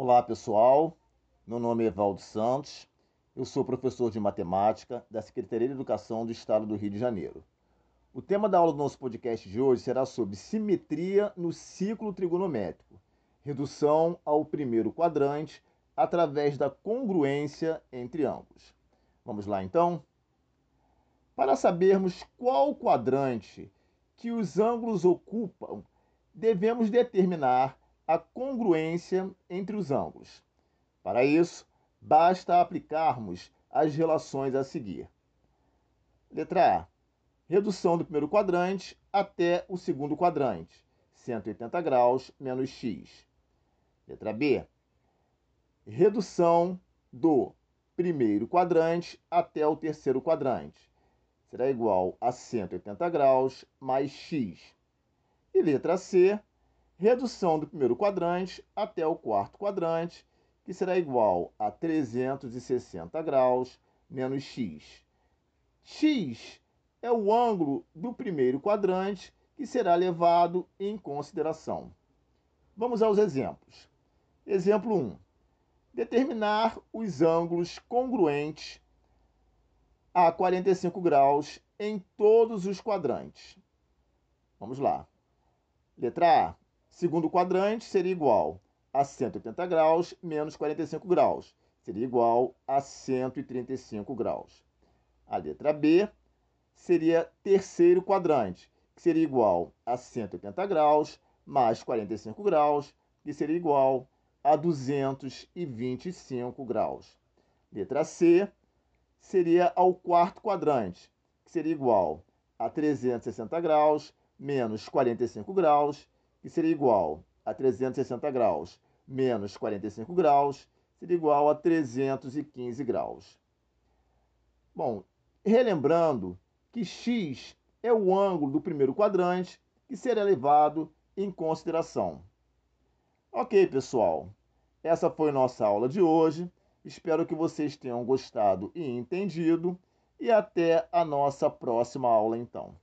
Olá pessoal, meu nome é Evaldo Santos, eu sou professor de matemática da Secretaria de Educação do Estado do Rio de Janeiro. O tema da aula do nosso podcast de hoje será sobre simetria no ciclo trigonométrico, redução ao primeiro quadrante através da congruência entre ângulos. Vamos lá então? Para sabermos qual quadrante que os ângulos ocupam, devemos determinar a congruência entre os ângulos. Para isso, basta aplicarmos as relações a seguir. Letra A. Redução do primeiro quadrante até o segundo quadrante, 180 graus menos x. Letra B. Redução do primeiro quadrante até o terceiro quadrante, será igual a 180 graus mais x. E letra C, redução do primeiro quadrante até o quarto quadrante, que será igual a 360 graus menos x. x é o ângulo do primeiro quadrante que será levado em consideração. Vamos aos exemplos. Exemplo 1. Determinar os ângulos congruentes a 45 graus em todos os quadrantes. Vamos lá. Letra A. Segundo quadrante seria igual a 180 graus menos 45 graus. Seria igual a 135 graus. A letra B seria terceiro quadrante, que seria igual a 180 graus mais 45 graus, que seria igual a 225 graus. Letra C seria ao quarto quadrante, que seria igual a 360 graus menos 45 graus, que seria igual a 360 graus menos 45 graus, seria igual a 315 graus. Bom, relembrando que x é o ângulo do primeiro quadrante que será levado em consideração. Ok, pessoal, essa foi nossa aula de hoje. Espero que vocês tenham gostado e entendido. E até a nossa próxima aula, então.